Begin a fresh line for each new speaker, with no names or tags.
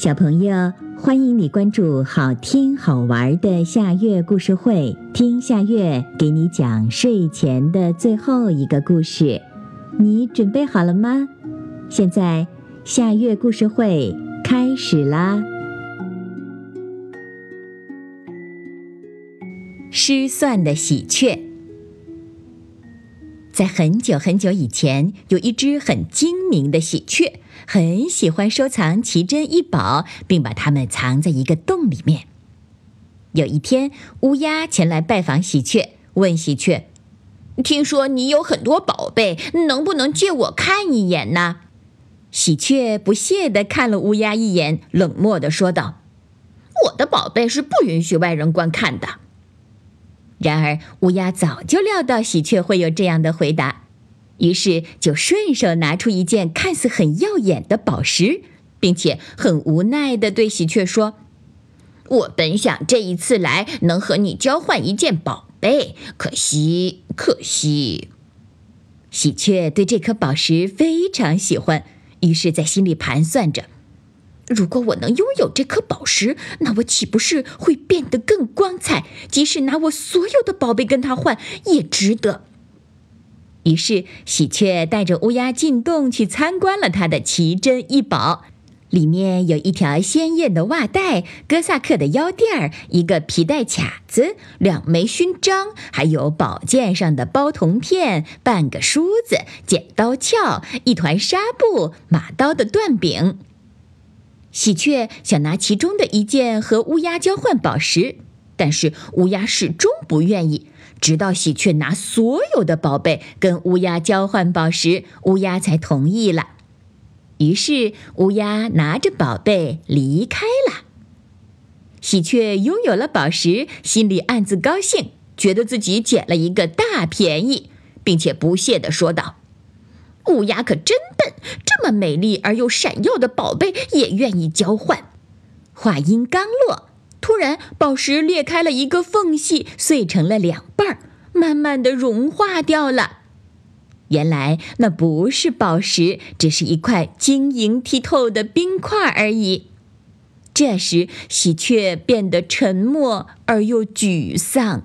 小朋友，欢迎你关注好听好玩的夏月故事会，听夏月给你讲睡前的最后一个故事。你准备好了吗？现在夏月故事会开始啦！失算的喜鹊。在很久很久以前，有一只很精明的喜鹊。很喜欢收藏奇珍异宝，并把它们藏在一个洞里面。有一天，乌鸦前来拜访喜鹊，问喜鹊：“听说你有很多宝贝，能不能借我看一眼呢？”喜鹊不屑地看了乌鸦一眼，冷漠地说道：“我的宝贝是不允许外人观看的。”然而，乌鸦早就料到喜鹊会有这样的回答。于是就顺手拿出一件看似很耀眼的宝石，并且很无奈地对喜鹊说：“我本想这一次来能和你交换一件宝贝，可惜，可惜。”喜鹊对这颗宝石非常喜欢，于是，在心里盘算着：如果我能拥有这颗宝石，那我岂不是会变得更光彩？即使拿我所有的宝贝跟它换，也值得。于是，喜鹊带着乌鸦进洞去参观了他的奇珍异宝。里面有一条鲜艳的袜带、哥萨克的腰垫儿、一个皮带卡子、两枚勋章，还有宝剑上的包铜片、半个梳子、剪刀鞘、一团纱布、马刀的断柄。喜鹊想拿其中的一件和乌鸦交换宝石，但是乌鸦始终不愿意。直到喜鹊拿所有的宝贝跟乌鸦交换宝石，乌鸦才同意了。于是乌鸦拿着宝贝离开了。喜鹊拥有了宝石，心里暗自高兴，觉得自己捡了一个大便宜，并且不屑地说道：“乌鸦可真笨，这么美丽而又闪耀的宝贝也愿意交换。”话音刚落。突然，宝石裂开了一个缝隙，碎成了两半儿，慢慢的融化掉了。原来那不是宝石，只是一块晶莹剔透的冰块而已。这时，喜鹊变得沉默而又沮丧。